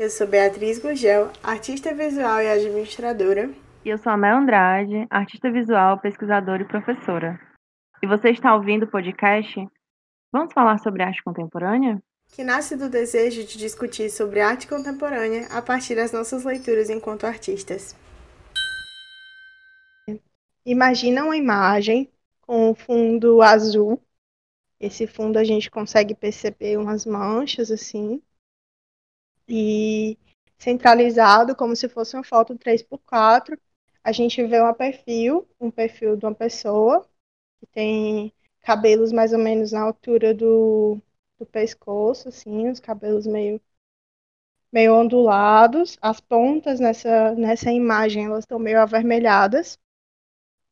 Eu sou Beatriz Gugel, artista visual e administradora. E eu sou a Mel Andrade, artista visual, pesquisadora e professora. E você está ouvindo o podcast? Vamos falar sobre arte contemporânea? Que nasce do desejo de discutir sobre arte contemporânea a partir das nossas leituras enquanto artistas. Imagina uma imagem com um fundo azul. Esse fundo a gente consegue perceber umas manchas assim e centralizado, como se fosse uma foto 3x4. A gente vê um perfil, um perfil de uma pessoa que tem cabelos mais ou menos na altura do, do pescoço, assim, os cabelos meio meio ondulados, as pontas nessa nessa imagem elas estão meio avermelhadas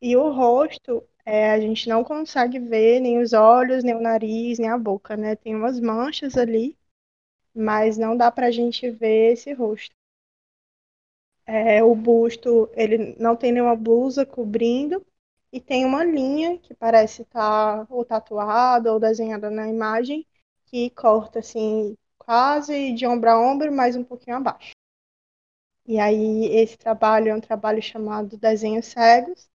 e o rosto é, a gente não consegue ver nem os olhos, nem o nariz, nem a boca, né? Tem umas manchas ali mas não dá para a gente ver esse rosto. É, o busto, ele não tem nenhuma blusa cobrindo e tem uma linha que parece estar tá ou tatuada ou desenhada na imagem que corta assim quase de ombro a ombro, mas um pouquinho abaixo. E aí esse trabalho é um trabalho chamado Desenhos Cegos,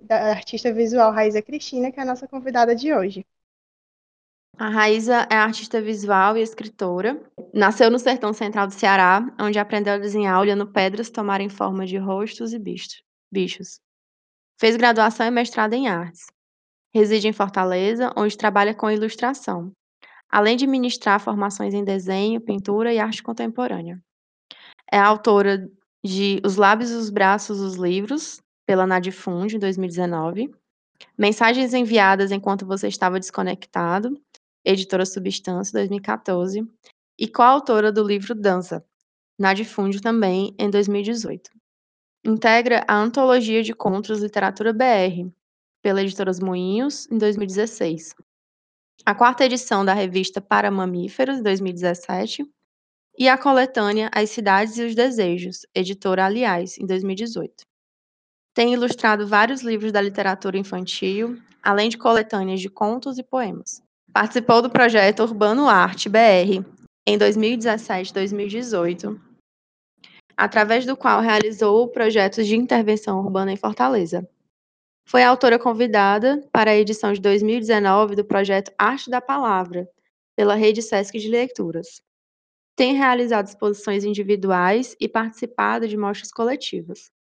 da artista visual Raíza Cristina, que é a nossa convidada de hoje. A Raíza é artista visual e escritora. Nasceu no sertão central do Ceará, onde aprendeu a desenhar olhando pedras tomarem forma de rostos e bichos. Fez graduação e mestrado em artes. Reside em Fortaleza, onde trabalha com ilustração, além de ministrar formações em desenho, pintura e arte contemporânea. É autora de Os Lábios os Braços, os Livros, pela Nadifundi, em 2019. Mensagens enviadas enquanto você estava desconectado, editora Substância, 2014, e coautora do livro Dança, na Difúndio também, em 2018. Integra a Antologia de Contos Literatura BR, pela editora Moinhos, em 2016. A quarta edição da revista Para Mamíferos, 2017. E a coletânea As Cidades e os Desejos, editora Aliás, em 2018. Tem ilustrado vários livros da literatura infantil, além de coletâneas de contos e poemas. Participou do projeto Urbano Arte BR em 2017 2018, através do qual realizou projetos de intervenção urbana em Fortaleza. Foi autora convidada para a edição de 2019 do projeto Arte da Palavra, pela Rede Sesc de Leituras. Tem realizado exposições individuais e participado de mostras coletivas.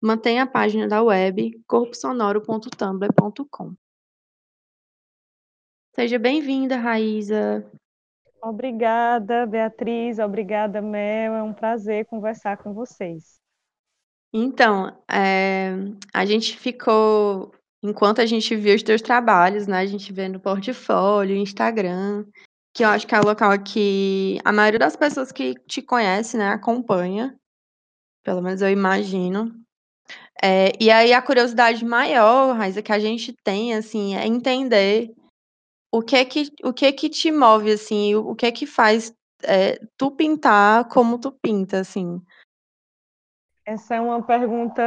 Mantém a página da web corposonoro.tumblr.com. Seja bem-vinda, Raíza. Obrigada, Beatriz. Obrigada, Mel. É um prazer conversar com vocês. Então, é, a gente ficou, enquanto a gente viu os teus trabalhos, né? A gente vê no portfólio, Instagram, que eu acho que é o local que a maioria das pessoas que te conhece, né, acompanha. Pelo menos eu imagino. É, e aí a curiosidade maior, Raíza, que a gente tem, assim, é entender o que é que, o que é que te move, assim? O, o que é que faz é, tu pintar como tu pinta, assim? Essa é uma pergunta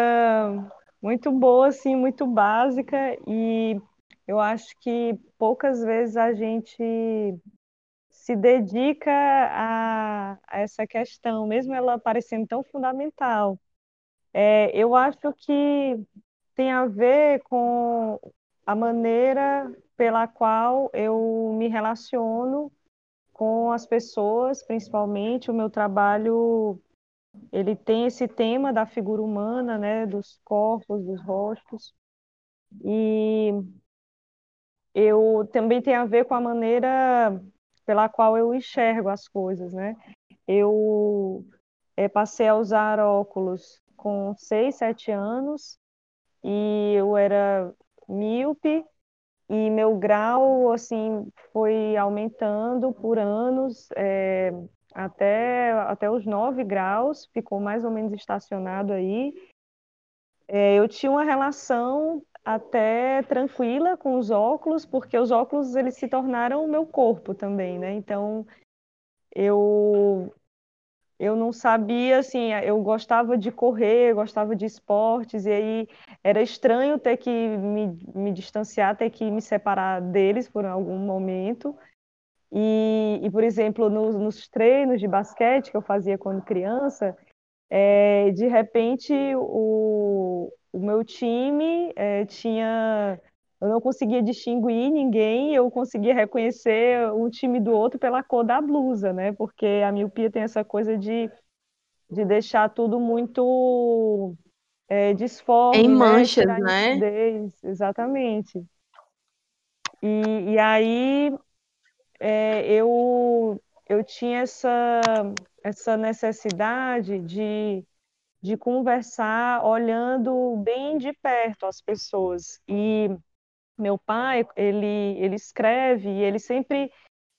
muito boa, assim, muito básica, e eu acho que poucas vezes a gente se dedica a, a essa questão, mesmo ela parecendo tão fundamental. É, eu acho que tem a ver com a maneira pela qual eu me relaciono com as pessoas, principalmente o meu trabalho, ele tem esse tema da figura humana, né, dos corpos, dos rostos, e eu também tem a ver com a maneira pela qual eu enxergo as coisas, né? Eu é, passei a usar óculos com 6, 7 anos e eu era míope e meu grau assim foi aumentando por anos é, até até os 9 graus ficou mais ou menos estacionado aí. É, eu tinha uma relação até tranquila com os óculos porque os óculos eles se tornaram o meu corpo também né? Então eu eu não sabia, assim, eu gostava de correr, gostava de esportes, e aí era estranho ter que me, me distanciar, ter que me separar deles por algum momento. E, e por exemplo, no, nos treinos de basquete que eu fazia quando criança, é, de repente o, o meu time é, tinha. Eu não conseguia distinguir ninguém, eu conseguia reconhecer um time do outro pela cor da blusa, né? Porque a miopia tem essa coisa de, de deixar tudo muito é, disforme, em né? manchas, né? nitidez, exatamente. E, e aí é, eu, eu tinha essa, essa necessidade de, de conversar olhando bem de perto as pessoas. E meu pai, ele, ele escreve e ele sempre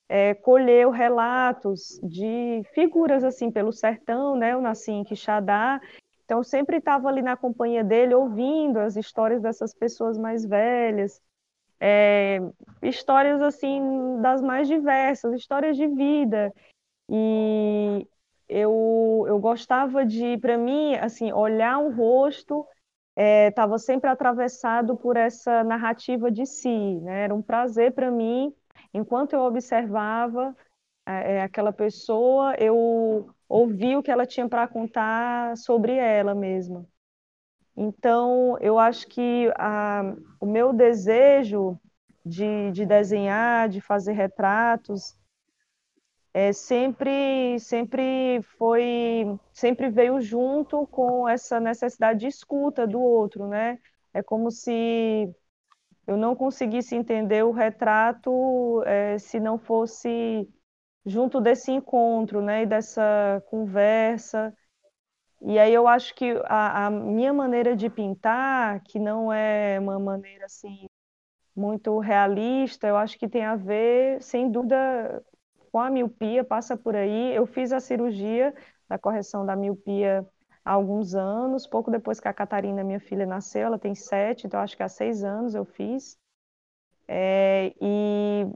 é, colheu relatos de figuras assim pelo sertão, né? Eu nasci em Quixadá, então sempre estava ali na companhia dele, ouvindo as histórias dessas pessoas mais velhas, é, histórias assim das mais diversas, histórias de vida. E eu, eu gostava de, para mim, assim, olhar o rosto estava é, sempre atravessado por essa narrativa de si, né? Era um prazer para mim, enquanto eu observava é, é, aquela pessoa, eu ouvi o que ela tinha para contar sobre ela mesma. Então, eu acho que a, o meu desejo de, de desenhar, de fazer retratos, é, sempre, sempre foi, sempre veio junto com essa necessidade de escuta do outro, né? É como se eu não conseguisse entender o retrato é, se não fosse junto desse encontro, né? E dessa conversa. E aí eu acho que a, a minha maneira de pintar, que não é uma maneira assim muito realista, eu acho que tem a ver, sem dúvida, com a miopia, passa por aí. Eu fiz a cirurgia da correção da miopia há alguns anos, pouco depois que a Catarina, minha filha, nasceu, ela tem sete, então acho que há seis anos eu fiz. É, e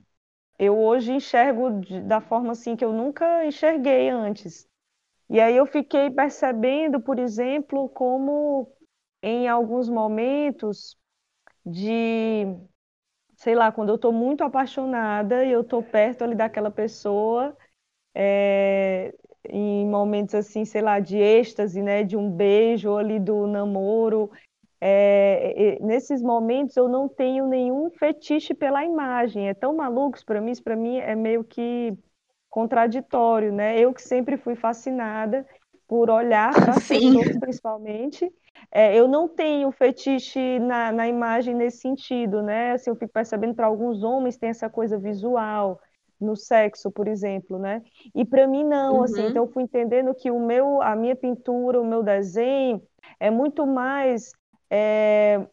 eu hoje enxergo da forma assim que eu nunca enxerguei antes. E aí eu fiquei percebendo, por exemplo, como em alguns momentos de sei lá, quando eu estou muito apaixonada e eu estou perto ali daquela pessoa, é, em momentos assim, sei lá, de êxtase, né, de um beijo ali do namoro, é, nesses momentos eu não tenho nenhum fetiche pela imagem. É tão maluco para mim, isso para mim é meio que contraditório, né? Eu que sempre fui fascinada por olhar para as pessoas, principalmente, é, eu não tenho fetiche na, na imagem nesse sentido, né? Assim, eu fico percebendo para alguns homens tem essa coisa visual no sexo, por exemplo, né? E para mim não, assim, uhum. assim, então eu fui entendendo que o meu, a minha pintura, o meu desenho é muito mais é,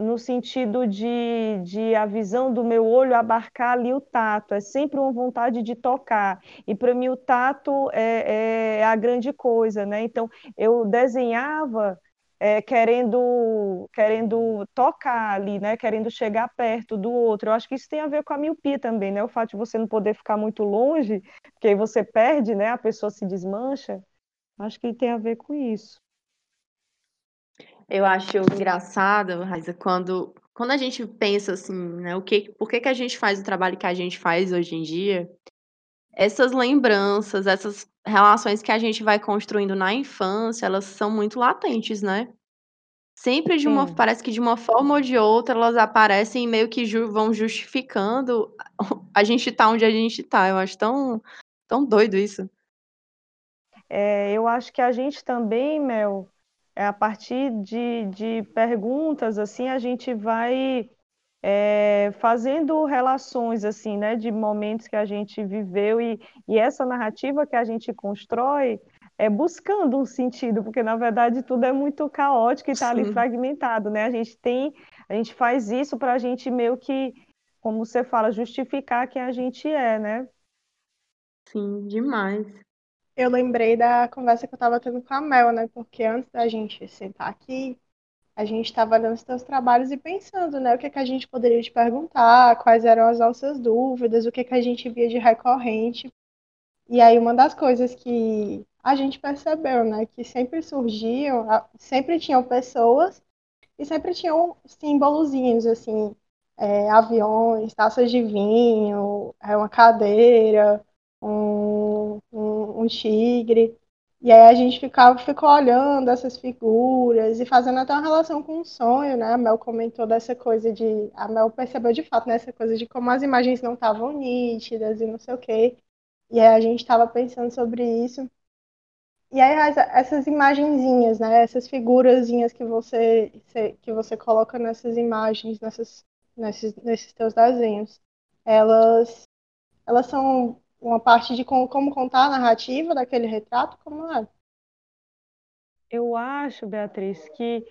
no sentido de, de a visão do meu olho abarcar ali o tato, é sempre uma vontade de tocar. E para mim o tato é, é, a grande coisa, né? Então eu desenhava é, querendo, querendo tocar ali, né? Querendo chegar perto do outro. Eu acho que isso tem a ver com a miopia também, né? O fato de você não poder ficar muito longe, porque aí você perde, né? A pessoa se desmancha. Acho que tem a ver com isso. Eu acho engraçado, Raíssa, quando, quando a gente pensa assim, né? O que, por que, que a gente faz o trabalho que a gente faz hoje em dia? Essas lembranças, essas relações que a gente vai construindo na infância, elas são muito latentes, né? Sempre de uma, Sim. parece que de uma forma ou de outra elas aparecem e meio que ju- vão justificando a gente tá onde a gente tá. Eu acho tão, tão doido isso. É, eu acho que a gente também, Mel, é, a partir de, de perguntas, assim, a gente vai é, fazendo relações assim, né, de momentos que a gente viveu e, e essa narrativa que a gente constrói é buscando um sentido, porque na verdade tudo é muito caótico e está ali fragmentado, né? A gente tem, a gente faz isso para a gente meio que, como você fala, justificar quem a gente é, né? Sim, demais. Eu lembrei da conversa que eu estava tendo com a Mel, né? Porque antes da gente sentar aqui, a gente estava olhando os teus trabalhos e pensando, né, o que, que a gente poderia te perguntar, quais eram as nossas dúvidas, o que, que a gente via de recorrente. E aí uma das coisas que a gente percebeu, né, que sempre surgiam, sempre tinham pessoas e sempre tinham símbolozinhos, assim, é, aviões, taças de vinho, é uma cadeira, um, um, um tigre. E aí a gente ficava, ficou olhando essas figuras e fazendo até uma relação com o sonho, né? A Mel comentou dessa coisa de. A Mel percebeu de fato nessa coisa de como as imagens não estavam nítidas e não sei o quê. E aí a gente estava pensando sobre isso. E aí essas imagenzinhas, né? Essas figurazinhas que você que você coloca nessas imagens, nessas, nesses, nesses teus desenhos, elas elas são uma parte de como, como contar a narrativa daquele retrato? Como é? Eu acho, Beatriz, que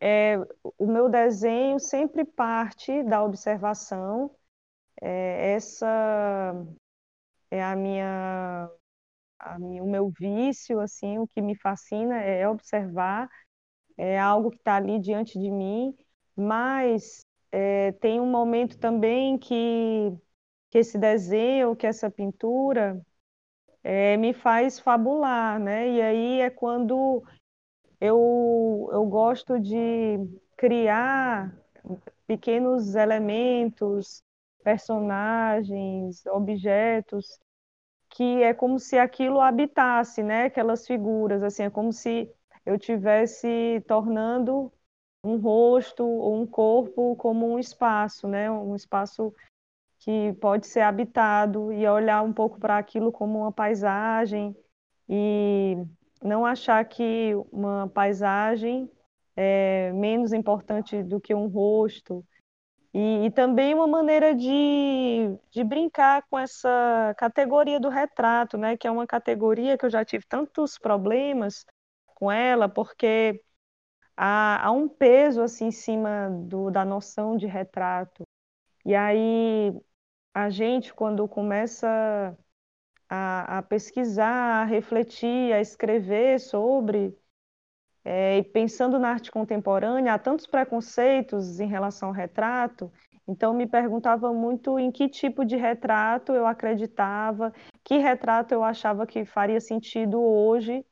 é, o meu desenho sempre parte da observação. É, essa é a minha, a minha, o meu vício, assim, o que me fascina é observar, é algo que está ali diante de mim, mas é, tem um momento também que que esse desenho, que essa pintura é, me faz fabular, né? E aí é quando eu, eu gosto de criar pequenos elementos, personagens, objetos, que é como se aquilo habitasse, né? Aquelas figuras, assim, é como se eu tivesse tornando um rosto ou um corpo como um espaço, né? Um espaço que pode ser habitado e olhar um pouco para aquilo como uma paisagem e não achar que uma paisagem é menos importante do que um rosto. E, e também uma maneira de, de brincar com essa categoria do retrato, né? que é uma categoria que eu já tive tantos problemas com ela, porque há, há um peso assim em cima do, da noção de retrato. E aí a gente, quando começa a, a pesquisar, a refletir, a escrever sobre, é, e pensando na arte contemporânea, há tantos preconceitos em relação ao retrato, então me perguntava muito em que tipo de retrato eu acreditava, que retrato eu achava que faria sentido hoje.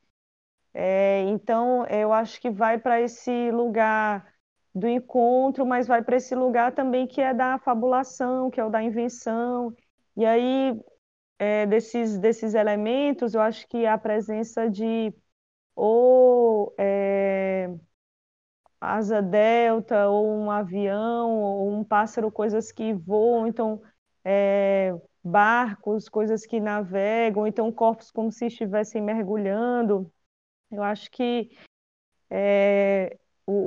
É, então eu acho que vai para esse lugar do encontro, mas vai para esse lugar também que é da fabulação, que é o da invenção. E aí, é, desses, desses elementos, eu acho que a presença de ou é, asa delta, ou um avião, ou um pássaro, coisas que voam, então é, barcos, coisas que navegam, então corpos como se estivessem mergulhando. Eu acho que é,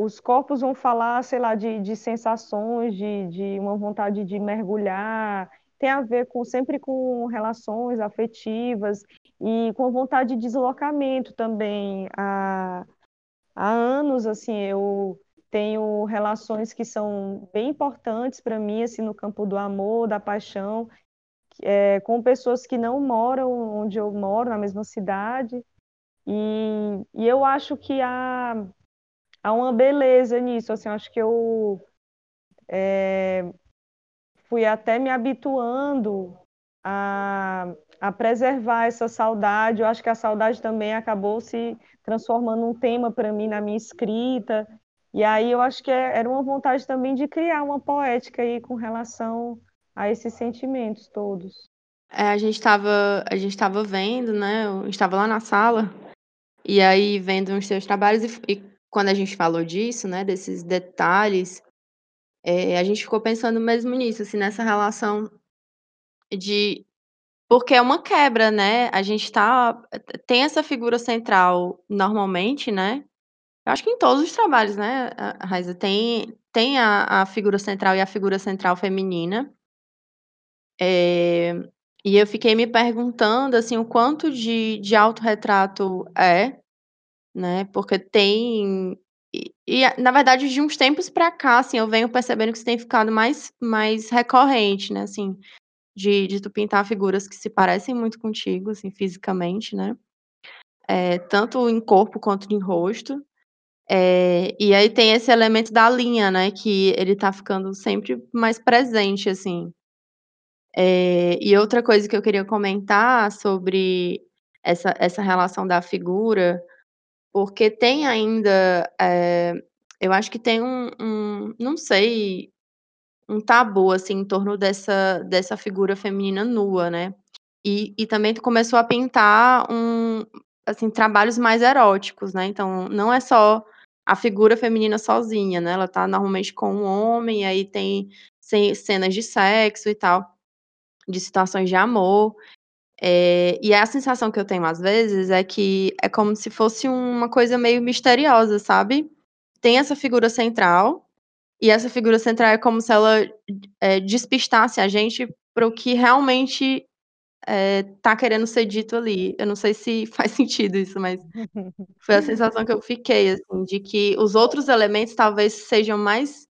os corpos vão falar, sei lá, de, de sensações, de, de uma vontade de mergulhar, tem a ver com sempre com relações afetivas e com vontade de deslocamento também. Há, há anos, assim, eu tenho relações que são bem importantes para mim, assim, no campo do amor, da paixão, é, com pessoas que não moram onde eu moro, na mesma cidade. E, e eu acho que há há uma beleza nisso. Assim, acho que eu é, fui até me habituando a, a preservar essa saudade. Eu acho que a saudade também acabou se transformando num tema para mim na minha escrita. E aí eu acho que é, era uma vontade também de criar uma poética aí com relação a esses sentimentos todos. É, a gente estava a gente estava vendo, né? Eu estava lá na sala e aí vendo os seus trabalhos e, e quando a gente falou disso, né, desses detalhes, é, a gente ficou pensando mesmo nisso, assim, nessa relação de porque é uma quebra, né? A gente tá tem essa figura central normalmente, né? Eu acho que em todos os trabalhos, né, Raiza, tem tem a, a figura central e a figura central feminina. É, e eu fiquei me perguntando assim o quanto de, de autorretrato é né, porque tem e e na verdade de uns tempos pra cá, assim, eu venho percebendo que isso tem ficado mais mais recorrente, né, assim, de de tu pintar figuras que se parecem muito contigo, assim, fisicamente, né, eh, tanto em corpo quanto em rosto. Eh, e aí tem esse elemento da linha, né, que ele tá ficando sempre mais presente, assim. Eh, e outra coisa que eu queria comentar sobre essa essa relação da figura porque tem ainda, eh, eu acho que tem um um não sei um tabu, assim, em torno dessa dessa figura feminina nua, né. E e também tu começou a pintar um assim, trabalhos mais eróticos, né, então não é só a figura feminina sozinha, né, ela tá normalmente com um homem, aí tem cenas de sexo e tal, de situações de amor. Eh, e a sensação que eu tenho às vezes é que é como se fosse uma coisa meio misteriosa, sabe. Tem essa figura central, e essa figura central é como se ela, eh, despistasse a gente para o que realmente, eh, tá querendo ser dito ali. Eu não sei se faz sentido isso, mas foi a sensação que eu fiquei, assim, de que os outros elementos talvez sejam mais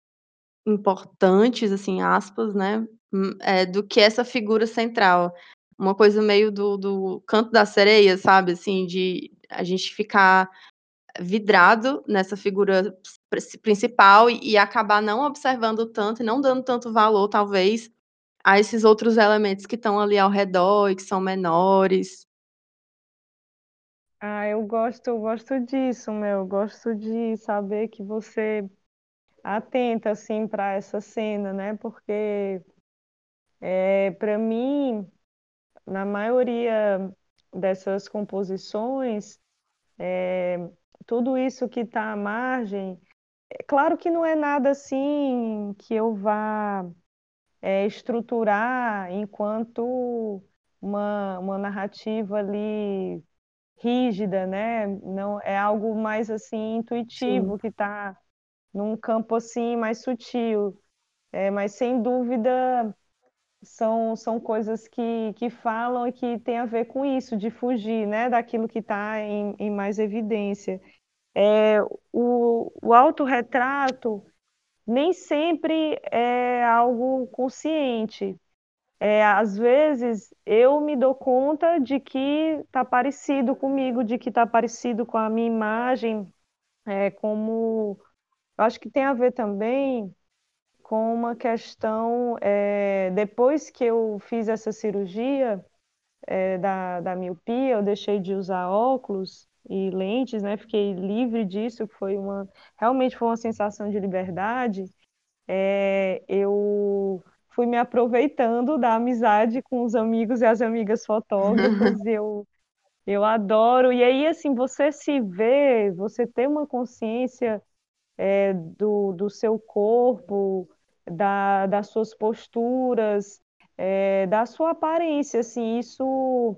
importantes, assim, aspas, né, hum, eh, do que essa figura central. Uma coisa meio do do Canto da Sereia, sabe, assim, de a gente ficar vidrado nessa figura principal e acabar não observando tanto e não dando tanto valor, talvez, a esses outros elementos que estão ali ao redor e que são menores. Ah, eu gosto eu gosto disso, meu, eu gosto de saber que você atenta, assim, para essa cena, né, porque, eh, pra mim, na maioria dessas composições, eh, tudo isso que tá à margem é claro que não é nada, assim, que eu vá, eh, estruturar enquanto uma uma narrativa ali rígida, né, não é algo mais, assim, intuitivo, Sim. que tá num campo, assim, mais sutil. Eh, mas sem dúvida são são coisas que que falam e que tem a ver com isso, de fugir, né, daquilo que tá em em mais evidência. Eh, o o autorretrato nem sempre é algo consciente. Eh, às vezes eu me dou conta de que tá parecido comigo, de que tá parecido com a minha imagem, eh, como eu acho que tem a ver também com uma questão, eh, depois que eu fiz essa cirurgia, eh, da da miopia, eu deixei de usar óculos e lentes, né, fiquei livre disso, que foi uma realmente foi uma sensação de liberdade, eh, eu fui me aproveitando da amizade com os amigos e as amigas fotógrafas eu eu adoro. E aí, assim, você se vê, você ter uma consciência, eh, do do seu corpo, da das suas posturas, eh, da sua aparência, assim, isso,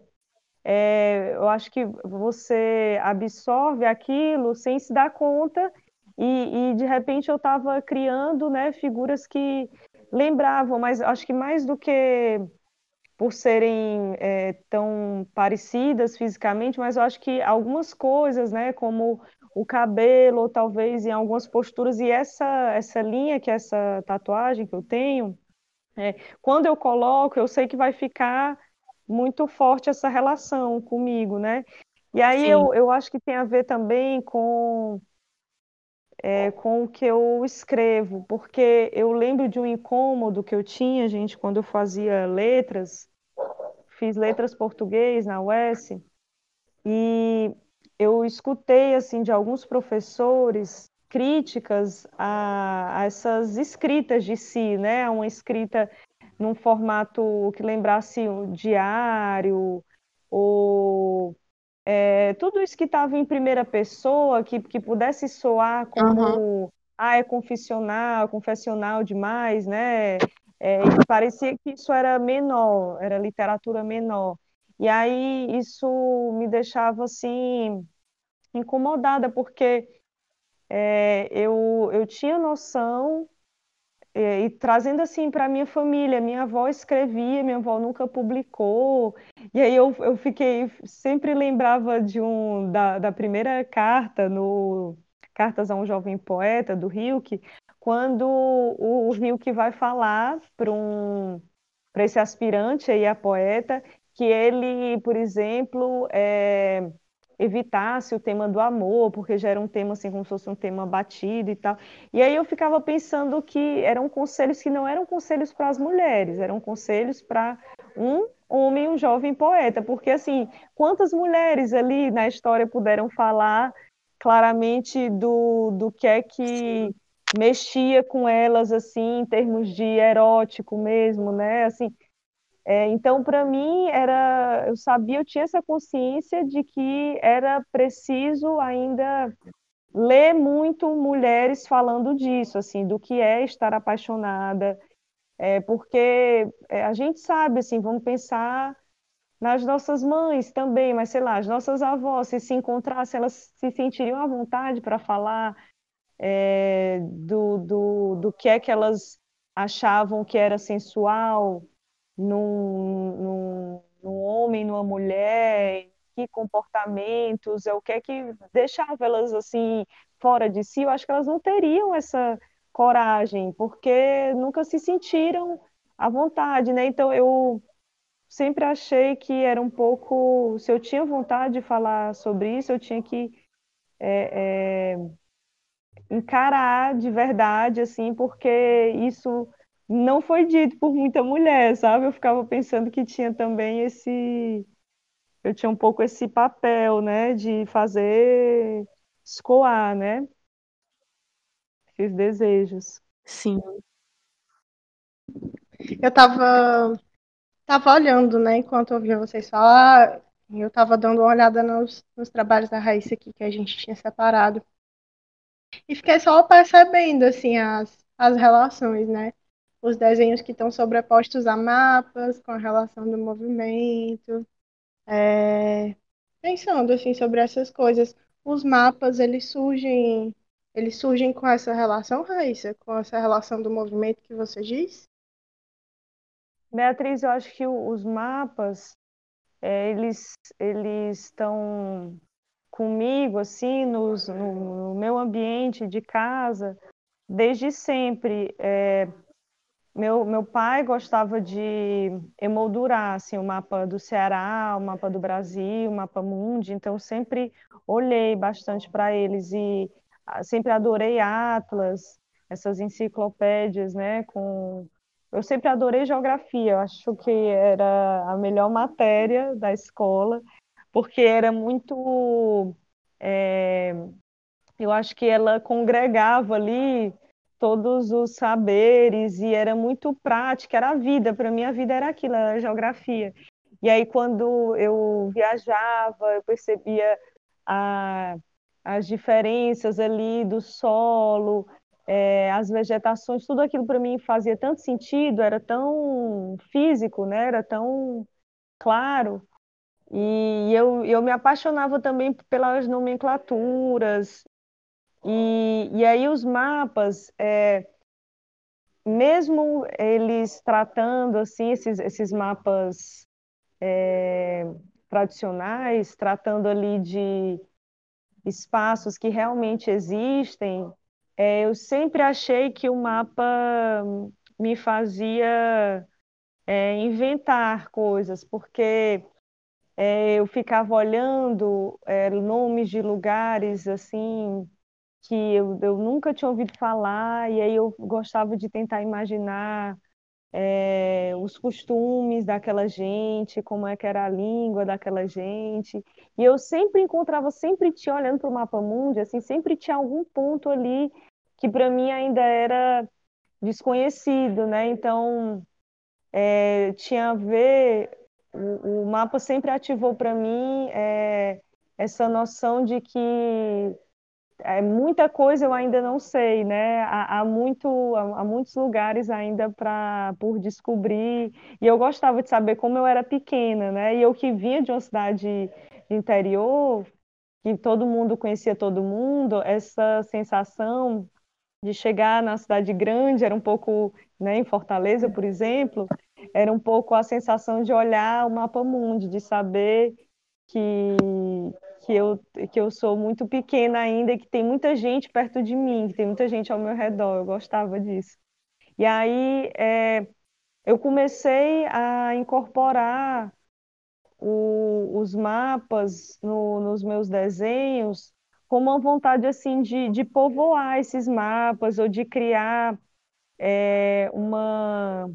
eh, eu acho que você absorve aquilo sem se dar conta e e de repente eu estava criando, né, figuras que lembravam, mas acho que mais do que por serem, eh, tão parecidas fisicamente, mas eu acho que algumas coisas, né, como o cabelo ou talvez em algumas posturas e essa essa linha que é essa tatuagem que eu tenho, eh, quando eu coloco, eu sei que vai ficar muito forte essa relação comigo, né. E aí Sim. eu eu acho que tem a ver também com eh, com o que eu escrevo, porque eu lembro de um incômodo que eu tinha, gente, quando eu fazia letras, fiz letras português na UES, e eu escutei, assim, de alguns professores críticas a a essas escritas de si, né, uma escrita num formato que lembrasse um diário ou, eh, tudo isso que estava em primeira pessoa, que que pudesse soar como, ah, é confessional confessional demais, né, e parecia que isso era menor, era literatura menor. E aí isso me deixava, assim, incomodada, porque, eh, eu eu tinha noção, eh, e trazendo, assim, pra minha família, minha avó escrevia, minha avó nunca publicou, e aí eu eu fiquei sempre lembrava de um da da primeira carta no Cartas a um Jovem Poeta, do Rilke, quando o o Rilke vai falar para um pra esse aspirante aí a poeta, que ele, por exemplo, eh, evitasse o tema do amor, porque já era um tema, assim, como se fosse um tema batido e tal. E aí eu ficava pensando que eram conselhos que não eram conselhos para as mulheres, eram conselhos pra um homem, um jovem poeta, porque, assim, quantas mulheres ali na história puderam falar claramente do do que é que Sim. mexia com elas assim em termos de erótico mesmo, né? Assim, é, então para mim era, eu sabia, eu tinha essa consciência de que era preciso ainda ler muito mulheres falando disso, assim, do que é estar apaixonada, é, porque é, a gente sabe, assim, vamos pensar nas nossas mães também, mas sei lá, as nossas avós, se se encontrassem, elas se sentiriam à vontade para falar é, do, do, do que é que elas achavam que era sensual num, num, num homem, numa mulher, que comportamentos, é o que é que deixava elas assim fora de si, eu acho que elas não teriam essa coragem, porque nunca se sentiram à vontade, né? Então eu sempre achei que era um pouco, se eu tinha vontade de falar sobre isso, eu tinha que é, é, encarar de verdade, assim, porque isso não foi dito por muita mulher, sabe? Eu ficava pensando que tinha também esse, eu tinha um pouco esse papel, né, de fazer escoar, né? Esses desejos. Sim. Eu tava, tava olhando, né, enquanto eu ouvia vocês falar, eu tava dando uma olhada nos, nos trabalhos da Raíssa aqui que a gente tinha separado. E fiquei só percebendo, assim, as, as relações, né? Os desenhos que estão sobrepostos a mapas, com a relação do movimento. É, pensando, assim, sobre essas coisas. Os mapas, eles surgem, eles surgem com essa relação, Raíssa? Com essa relação do movimento que você diz? Beatriz, eu acho que os mapas, é, eles eles estão comigo, assim, nos, no, no, meu ambiente de casa, desde sempre. É, meu, meu pai gostava de emoldurar assim, o mapa do Ceará, o mapa do Brasil, o mapa mundi, então sempre olhei bastante para eles e ah, sempre adorei Atlas, essas enciclopédias, né, com eu sempre adorei geografia, eu acho que era a melhor matéria da escola, porque era muito. É, eu acho que ela congregava ali todos os saberes e era muito prática, era a vida. Para mim, a vida era aquilo, era a geografia. E aí, quando eu viajava, eu percebia a, as diferenças ali do solo, é, as vegetações, tudo aquilo para mim fazia tanto sentido, era tão físico, né? Era tão claro. E eu, eu me apaixonava também pelas nomenclaturas. E, e aí os mapas, é, mesmo eles tratando assim esses, esses mapas é, tradicionais, tratando ali de espaços que realmente existem, é, eu sempre achei que o mapa me fazia é, inventar coisas, porque é, eu ficava olhando é, nomes de lugares assim que eu, eu nunca tinha ouvido falar, e aí eu gostava de tentar imaginar é, os costumes daquela gente, como é que era a língua daquela gente. E eu sempre encontrava, sempre tinha, olhando para o mapa mundi, assim, sempre tinha algum ponto ali que para mim ainda era desconhecido, né? Então, é, tinha a ver, o, o mapa sempre ativou para mim é, essa noção de que é, muita coisa eu ainda não sei, né? Há, há muito, há, há, muitos lugares ainda para por descobrir. E eu gostava de saber como eu era pequena, né? E eu que vinha de uma cidade interior, que todo mundo conhecia todo mundo, essa sensação de chegar na cidade grande era um pouco, né, em Fortaleza, por exemplo, era um pouco a sensação de olhar o mapa mundi, de saber que que eu, que eu sou muito pequena ainda e que tem muita gente perto de mim, que tem muita gente ao meu redor. Eu gostava disso. E aí é, eu comecei a incorporar o, os mapas no, nos meus desenhos com uma vontade assim de, de povoar esses mapas ou de criar é, uma,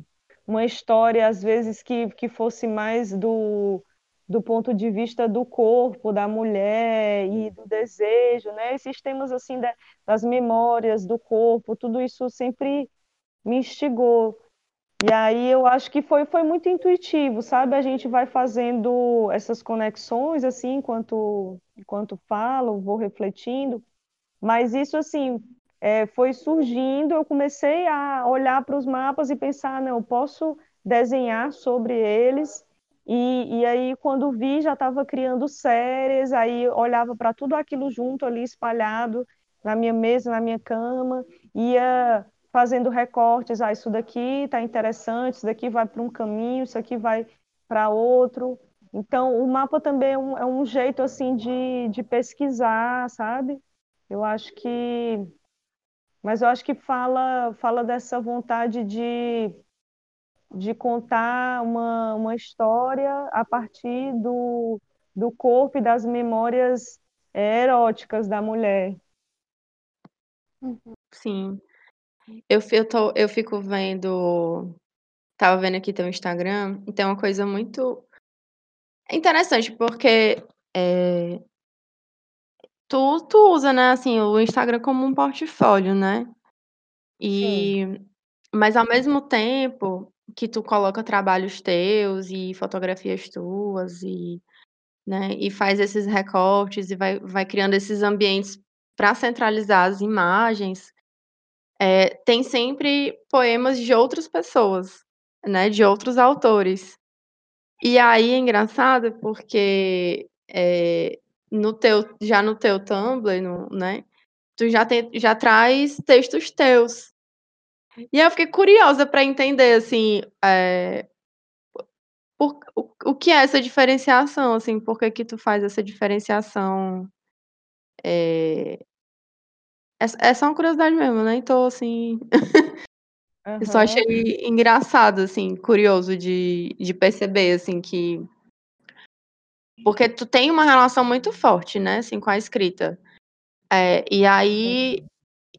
uma história às vezes que, que fosse mais do do ponto de vista do corpo, da mulher e do desejo, né? Esses temas assim das memórias do corpo, tudo isso sempre me instigou. E aí eu acho que foi, foi muito intuitivo, sabe? A gente vai fazendo essas conexões assim enquanto enquanto falo, vou refletindo, mas isso assim é, foi surgindo, eu comecei a olhar para os mapas e pensar, não, eu posso desenhar sobre eles. E, e aí, quando vi, já estava criando séries, aí olhava para tudo aquilo junto ali, espalhado na minha mesa, na minha cama, ia fazendo recortes, ah, isso daqui está interessante, isso daqui vai para um caminho, isso aqui vai para outro. Então, o mapa também é um, é um jeito, assim, de, de pesquisar, sabe? Eu acho que mas eu acho que fala, fala dessa vontade de, de contar uma, uma história a partir do, do corpo e das memórias é, eróticas da mulher. Sim. Eu, eu, tô, eu fico vendo. Tava vendo aqui teu Instagram, e tem uma coisa muito interessante, porque é, Tu, tu usa, né, assim, o Instagram como um portfólio, né? E, Sim. mas ao mesmo tempo que tu coloca trabalhos teus e fotografias tuas e, né, e faz esses recortes e vai, vai criando esses ambientes para centralizar as imagens, é, tem sempre poemas de outras pessoas, né, de outros autores. E aí é engraçado porque é, no teu, já no teu Tumblr, no, né? Tu já, tem, já traz textos teus. E eu fiquei curiosa para entender, assim, é, por, o, o que é essa diferenciação, assim, por que que tu faz essa diferenciação? É, é, é só uma curiosidade mesmo, né? Então, assim... Uhum. Eu só achei engraçado, assim, curioso de, de perceber, assim, que porque tu tem uma relação muito forte, né, assim, com a escrita. É, e aí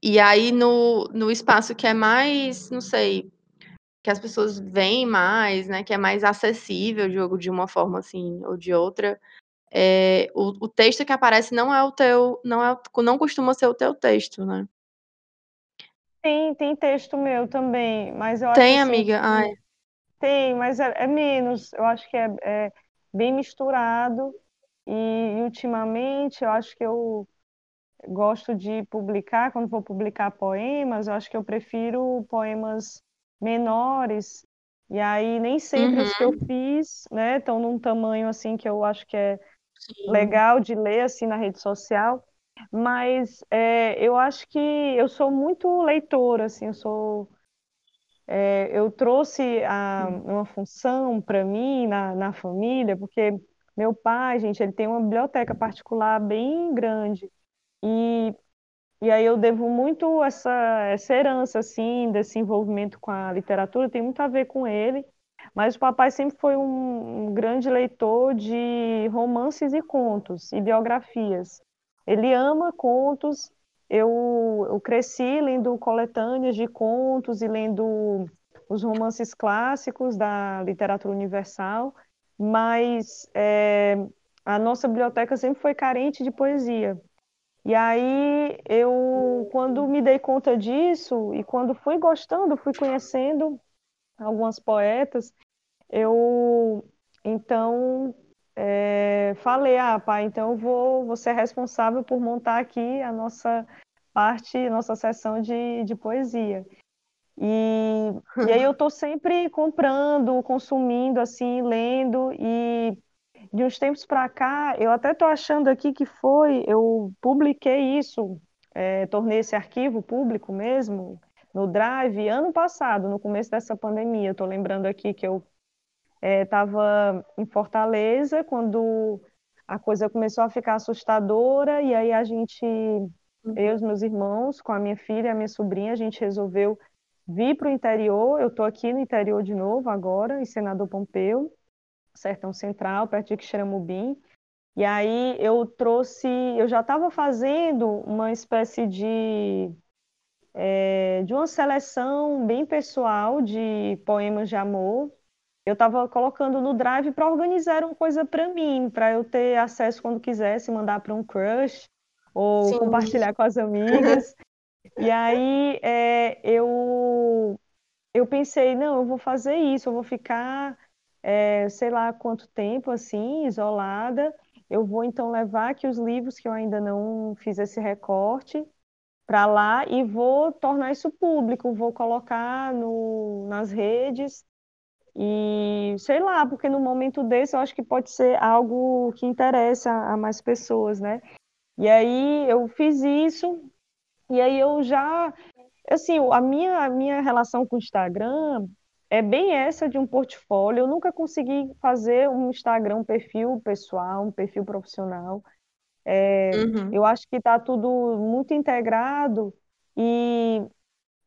e aí no no espaço que é mais, não sei, que as pessoas veem mais, né, que é mais acessível o jogo de uma forma, assim, ou de outra, é o o texto que aparece não é o teu não é não costuma ser o teu texto, né. Tem, tem texto meu também, mas eu acho Tem, assim, amiga? Ai. Tem, mas é, é menos. Eu acho que é, é bem misturado. E, e, ultimamente eu acho que eu gosto de publicar, quando vou publicar poemas, eu acho que eu prefiro poemas menores. E aí nem sempre uhum. os que eu uhum. fiz, né, estão num tamanho assim que eu acho que é Sim. legal de ler assim na rede social. Mas é, eu acho que eu sou muito leitora, assim, eu sou é, eu trouxe a, uma função para mim na, na família, porque meu pai, gente, ele tem uma biblioteca particular bem grande. E, e aí eu devo muito essa, essa herança, assim, desse envolvimento com a literatura, tem muito a ver com ele. Mas o papai sempre foi um, um grande leitor de romances e contos e biografias. Ele ama contos, eu, eu cresci lendo coletâneas de contos e lendo os romances clássicos da literatura universal, mas é, a nossa biblioteca sempre foi carente de poesia. E aí eu, quando me dei conta disso e quando fui gostando, fui conhecendo algumas poetas, eu então é, falei, ah, pai, então eu vou, vou ser responsável por montar aqui a nossa parte, nossa sessão de, de poesia. E, e aí eu estou sempre comprando, consumindo, assim, lendo, e de uns tempos para cá, eu até estou achando aqui que foi, eu publiquei isso, é, tornei esse arquivo público mesmo, no Drive, ano passado, no começo dessa pandemia. Estou lembrando aqui que eu estava é, em Fortaleza quando a coisa começou a ficar assustadora e aí a gente, eu os meus irmãos, com a minha filha e a minha sobrinha, a gente resolveu vir para o interior. Eu estou aqui no interior de novo agora, em Senador Pompeu, Sertão Central, perto de Quixeramobim. E aí eu trouxe, eu já estava fazendo uma espécie de é, de uma seleção bem pessoal de poemas de amor eu estava colocando no Drive para organizar uma coisa para mim, para eu ter acesso quando quisesse, mandar para um crush ou Sim. compartilhar com as amigas. e aí é, eu eu pensei, não, eu vou fazer isso, eu vou ficar, é, sei lá quanto tempo assim, isolada. Eu vou então levar aqui os livros que eu ainda não fiz esse recorte para lá e vou tornar isso público, vou colocar no, nas redes e sei lá, porque no momento desse eu acho que pode ser algo que interessa a mais pessoas, né? E aí eu fiz isso, e aí eu já, assim, a minha, a minha relação com o Instagram é bem essa de um portfólio. Eu nunca consegui fazer um Instagram, um perfil pessoal, um perfil profissional. É, uhum. Eu acho que está tudo muito integrado e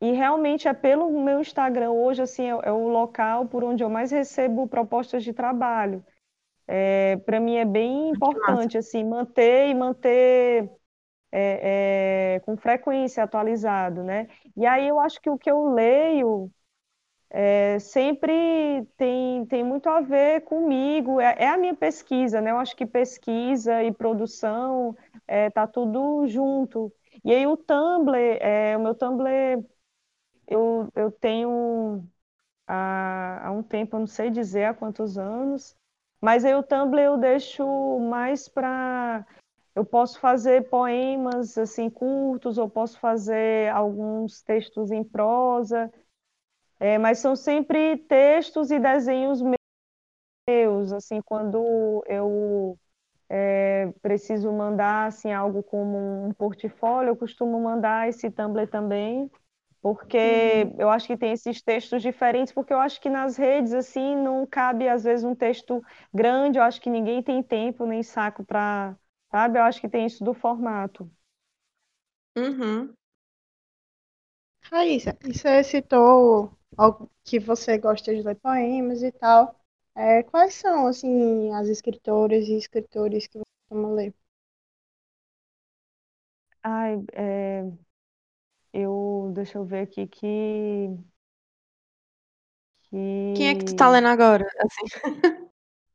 e realmente é pelo meu Instagram hoje, assim, é, é o local por onde eu mais recebo propostas de trabalho. É, para mim é bem importante, assim, manter e manter é, é, com frequência atualizado, né? E aí eu acho que o que eu leio é, sempre tem, tem muito a ver comigo, é, é, a minha pesquisa, né? Eu acho que pesquisa e produção é, tá tudo junto. E aí o Tumblr, é, o meu Tumblr eu, eu tenho há, há um tempo, eu não sei dizer há quantos anos, mas aí o Tumblr eu deixo mais para eu posso fazer poemas assim curtos, ou posso fazer alguns textos em prosa, é, mas são sempre textos e desenhos meus, assim, quando eu é, preciso mandar assim algo como um portfólio, eu costumo mandar esse Tumblr também porque uhum. eu acho que tem esses textos diferentes, porque eu acho que nas redes, assim, não cabe, às vezes, um texto grande, eu acho que ninguém tem tempo nem saco para, sabe? Eu acho que tem isso do formato. Uhum. Raíssa, você citou algo que você gosta de ler poemas e tal. É, quais são, assim, as escritoras e escritores que você costuma ler? Ai, é, eu, deixa eu ver aqui que, que... Quem é que tu tá lendo agora? Assim.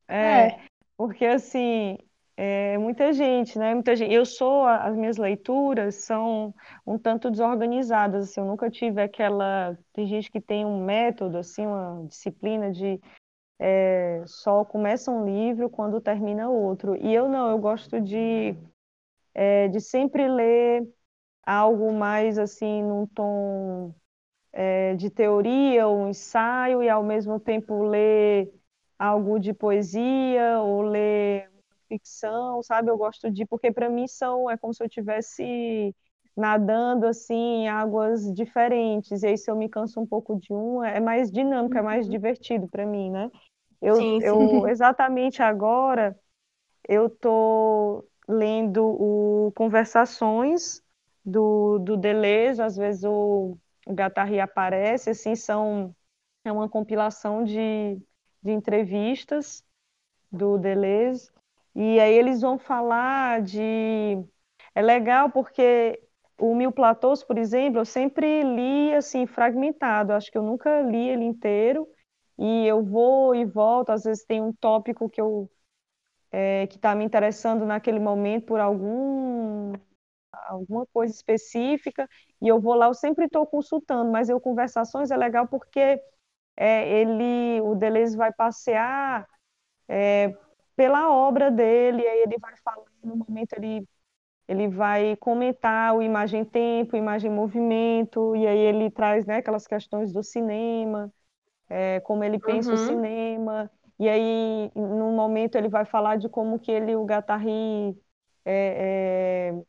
É, é, porque assim, é muita gente, né? Muita gente. Eu sou, as minhas leituras são um tanto desorganizadas, assim, eu nunca tive aquela. Tem gente que tem um método, assim, uma disciplina de é, só começa um livro quando termina outro. E eu não, eu gosto de, é, de sempre ler algo mais assim num tom é, de teoria um ensaio e ao mesmo tempo ler algo de poesia ou ler ficção, sabe? Eu gosto de porque para mim são é como se eu tivesse nadando assim em águas diferentes. E aí se eu me canso um pouco de um, é mais dinâmico, é mais uhum. divertido para mim, né? Eu, sim, sim. eu exatamente agora eu tô lendo o Conversações do, do Deleuze, às vezes o, o Gattari aparece, assim, são, é uma compilação de, de entrevistas do Deleuze, e aí eles vão falar de... É legal porque o Mil Platôs, por exemplo, eu sempre li, assim, fragmentado, acho que eu nunca li ele inteiro, e eu vou e volto, às vezes tem um tópico que eu é, que está me interessando naquele momento por algum alguma coisa específica, e eu vou lá, eu sempre estou consultando, mas eu conversações é legal porque é, ele, o Deleuze vai passear é, pela obra dele, aí ele vai falando, no momento ele ele vai comentar o imagem-tempo, imagem-movimento, e aí ele traz né, aquelas questões do cinema, é, como ele pensa uhum. o cinema, e aí, no momento, ele vai falar de como que ele, o Guattari, é, é,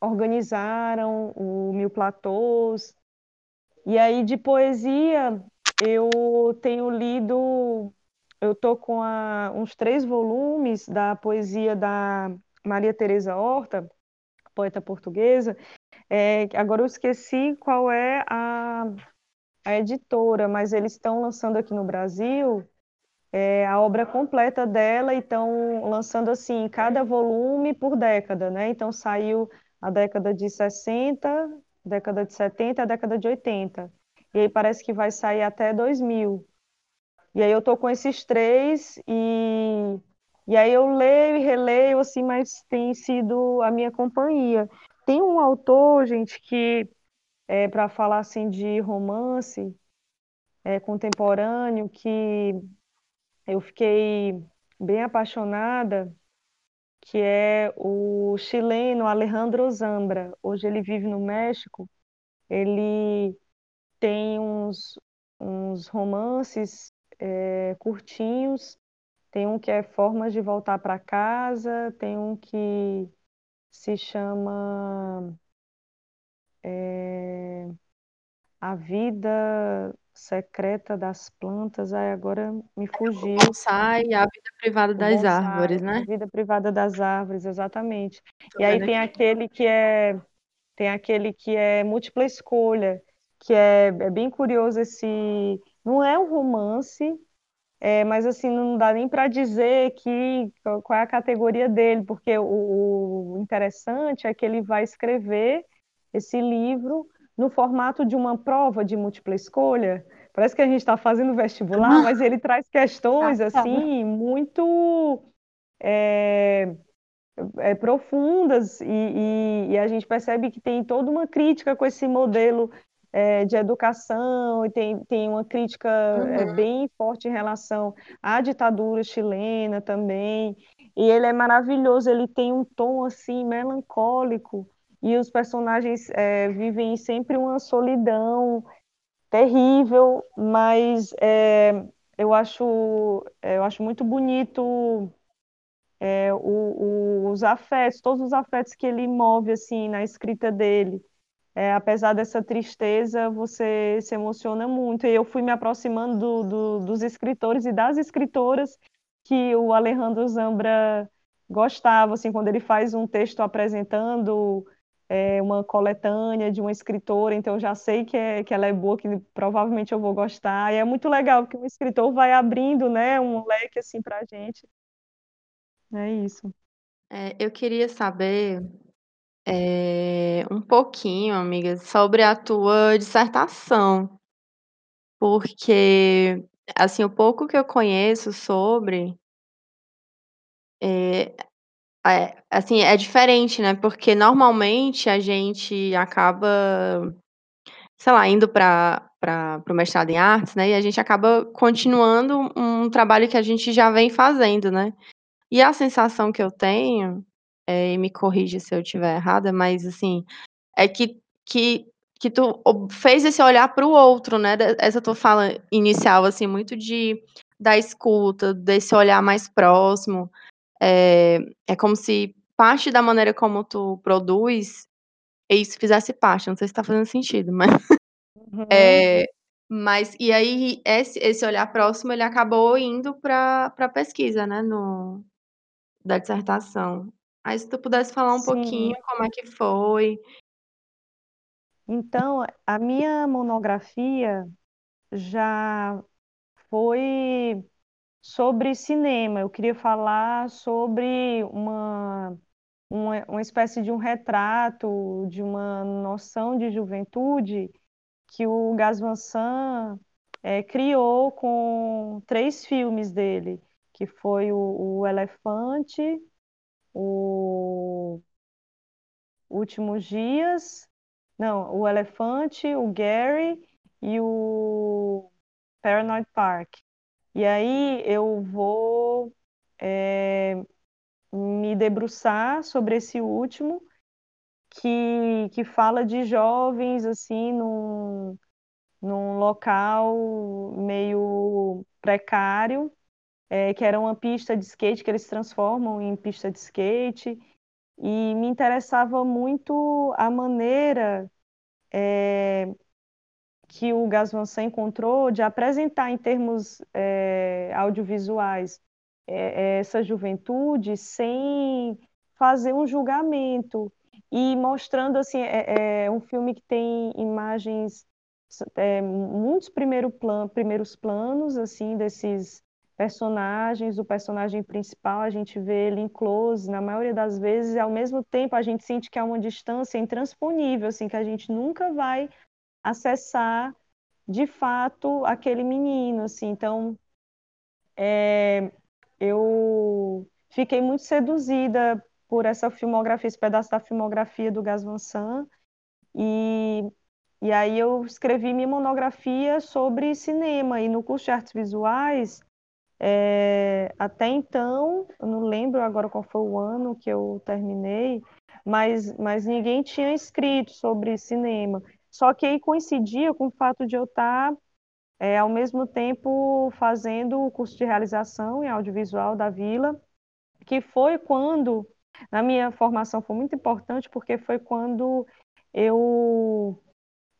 organizaram o Mil Platôs. E aí de poesia eu tenho lido, eu tô com a, uns três volumes da poesia da Maria Teresa Horta, poeta portuguesa. É, agora eu esqueci qual é a, a editora, mas eles estão lançando aqui no Brasil é, a obra completa dela e estão lançando assim cada volume por década, né? Então saiu a década de 60, década de 70 a década de 80. E aí parece que vai sair até 2000. E aí eu tô com esses três e, e aí eu leio e releio, assim, mas tem sido a minha companhia. Tem um autor, gente, que é para falar assim de romance é, contemporâneo que eu fiquei bem apaixonada, que é o chileno Alejandro Zambra. Hoje ele vive no México. Ele tem uns, uns romances é, curtinhos. Tem um que é Formas de Voltar para Casa, tem um que se chama é, A Vida Secreta das Plantas. Ai, agora me fugiu. O bonsai, a vida privada das bonsai, árvores, né? A Vida Privada das Árvores, exatamente. Tô E aí tem aqui. aquele que é tem aquele que é múltipla escolha, que é, é bem curioso esse. Não é um romance, é, mas assim, não dá nem para dizer que qual é a categoria dele, porque o, o interessante é que ele vai escrever esse livro no formato de uma prova de múltipla escolha. Parece que a gente está fazendo vestibular, mas ele traz questões Ah, tá. assim muito é, é, profundas e, e- e a gente percebe que tem toda uma crítica com esse modelo é, de educação e tem, tem uma crítica é, Uhum. bem forte em relação à ditadura chilena também. E ele é maravilhoso, ele tem um tom assim melancólico e os personagens é, vivem sempre uma solidão terrível, mas é, eu acho, eu acho muito bonito é, o- o- os afetos, todos os afetos que ele move assim na escrita dele. É, apesar dessa tristeza, você se emociona muito. E eu fui me aproximando do- do- dos escritores e das escritoras que o Alejandro Zambra gostava, assim, quando ele faz um texto apresentando é, uma coletânea de uma escritora, então já sei que, é, que ela é boa, que provavelmente eu vou gostar. E é muito legal, porque um escritor vai abrindo, né, um leque assim para a gente. É isso. É, eu queria saber é, um pouquinho, amiga, sobre a tua dissertação, porque assim o pouco que eu conheço sobre é, é, assim é diferente, né? Porque normalmente a gente acaba, sei lá, indo para para o mestrado em artes, né? E a gente acaba continuando um trabalho que a gente já vem fazendo, né? E a sensação que eu tenho, eh, e me corrige se eu estiver errada, mas assim, é que que que tu fez esse olhar para o outro, né, essa tua fala inicial, assim, muito de da escuta, desse olhar mais próximo, eh, é como se parte da maneira como tu produz, isso fizesse parte, não sei se tá fazendo sentido, mas Uhum. eh, mas e aí esse esse olhar próximo, ele acabou indo pra pra pesquisa, né, no da dissertação. Aí se tu pudesse falar um pouquinho Sim. como é que foi. Então, a minha monografia já foi sobre cinema. Eu queria falar sobre uma, uma, uma espécie de um retrato, de uma noção de juventude que o Gas Van Sant eh, criou com três filmes dele, que foi o, o Elefante, o Últimos Dias, não, o Elefante, o Gary e o Paranoid Park. E aí eu vou é, me debruçar sobre esse último, que, que fala de jovens assim num, num local meio precário, é, que era uma pista de skate que eles transformam em pista de skate. E me interessava muito a maneira é, que o Gas Van encontrou de apresentar em termos é, audiovisuais é, essa juventude sem fazer um julgamento e mostrando assim é, é um filme que tem imagens é, muitos primeiro plan, primeiros planos assim desses personagens o personagem principal a gente vê ele em close na maioria das vezes e ao mesmo tempo a gente sente que há uma distância intransponível assim que a gente nunca vai acessar de fato aquele menino, assim. Então, é, eu fiquei muito seduzida por essa filmografia, esse pedaço da filmografia do Gas Van Sant, e, e aí eu escrevi minha monografia sobre cinema, e no curso de artes visuais, é, até então, eu não lembro agora qual foi o ano que eu terminei, mas, mas ninguém tinha escrito sobre cinema. Só que aí coincidia com o fato de eu estar, é, ao mesmo tempo, fazendo o curso de realização em audiovisual da Vila, que foi quando, na minha formação, foi muito importante, porque foi quando eu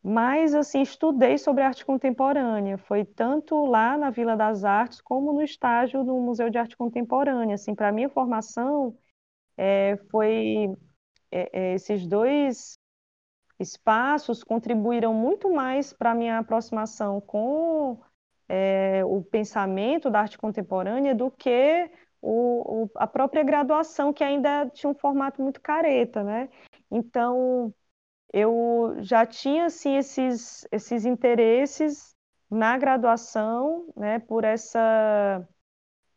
mas, assim, estudei sobre arte contemporânea. Foi tanto lá na Vila das Artes, como no estágio do Museu de Arte Contemporânea. Assim, para minha formação, é, foi é, é, esses dois espaços contribuíram muito mais para minha aproximação com é, o pensamento da arte contemporânea do que o, o, a própria graduação, que ainda tinha um formato muito careta, né? Então, eu já tinha assim esses esses interesses na graduação, né, por essa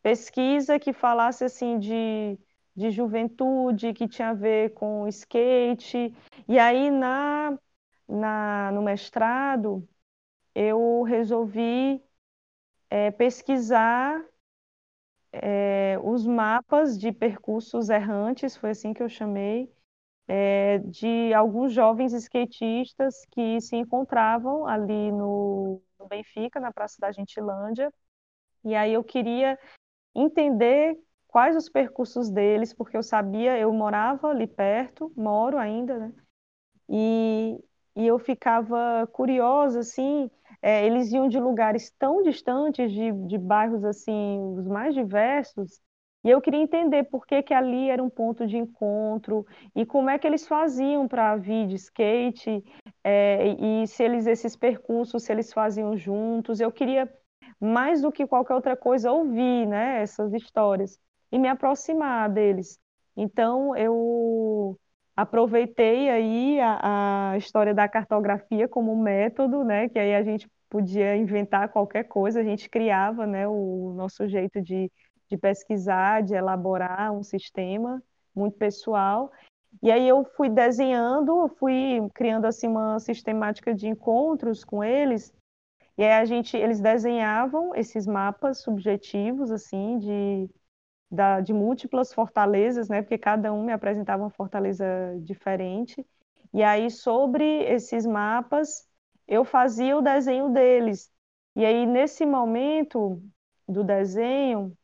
pesquisa que falasse assim de, de juventude, que tinha a ver com skate. E aí na, na no mestrado eu resolvi é, pesquisar é, os mapas de percursos errantes, foi assim que eu chamei, é, de alguns jovens skatistas que se encontravam ali no, no Benfica, na Praça da Gentilândia. E aí eu queria entender quais os percursos deles, porque eu sabia, eu morava ali perto, moro ainda, né? E, e eu ficava curiosa, assim, é, eles iam de lugares tão distantes, de, de bairros, assim, os mais diversos, e eu queria entender por que, que ali era um ponto de encontro e como é que eles faziam para vir de skate é, e se eles esses percursos se eles faziam juntos. Eu queria mais do que qualquer outra coisa ouvir, né, essas histórias e me aproximar deles. Então eu aproveitei aí a, a história da cartografia como método, né, que aí a gente podia inventar qualquer coisa, a gente criava, né, o nosso jeito de de pesquisar, de elaborar um sistema muito pessoal. E aí eu fui desenhando, fui criando assim uma sistemática de encontros com eles. E aí a gente, eles desenhavam esses mapas subjetivos assim de da, de múltiplas fortalezas, né? Porque cada um me apresentava uma fortaleza diferente. E aí sobre esses mapas eu fazia o desenho deles. E aí nesse momento do desenho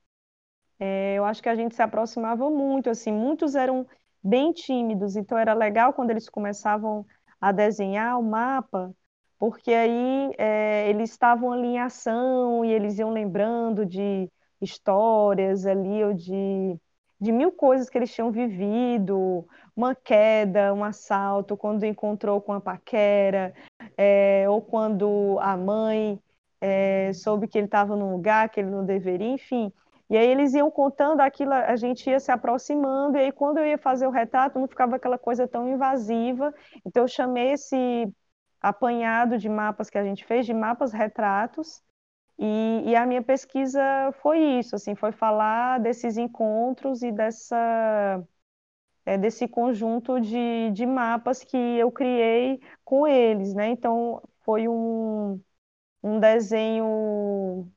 é, eu acho que a gente se aproximava muito, assim, muitos eram bem tímidos, então era legal quando eles começavam a desenhar o mapa, porque aí é, eles estavam ali em ação e eles iam lembrando de histórias ali, ou de, de mil coisas que eles tinham vivido, uma queda, um assalto, quando encontrou com a paquera, é, ou quando a mãe é, soube que ele estava num lugar que ele não deveria, enfim. E aí eles iam contando aquilo, a gente ia se aproximando, e aí quando eu ia fazer o retrato, não ficava aquela coisa tão invasiva. Então eu chamei esse apanhado de mapas que a gente fez, de mapas retratos, e, e, a minha pesquisa foi isso, assim, foi falar desses encontros e dessa, é, desse conjunto de, de mapas que eu criei com eles, né? Então foi um, um desenho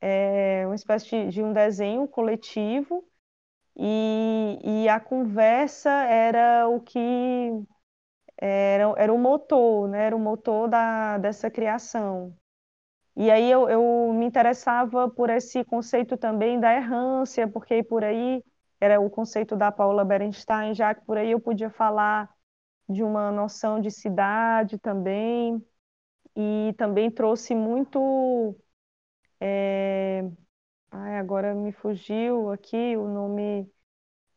é, uma espécie de, de, um desenho coletivo e, e a conversa era o que era, era o motor, né? Era o motor da, dessa criação. E aí eu, eu me interessava por esse conceito também da errância, porque por aí era o conceito da Paula Berenstein, já que por aí eu podia falar de uma noção de cidade também, e também trouxe muito é... Ai, agora me fugiu aqui o nome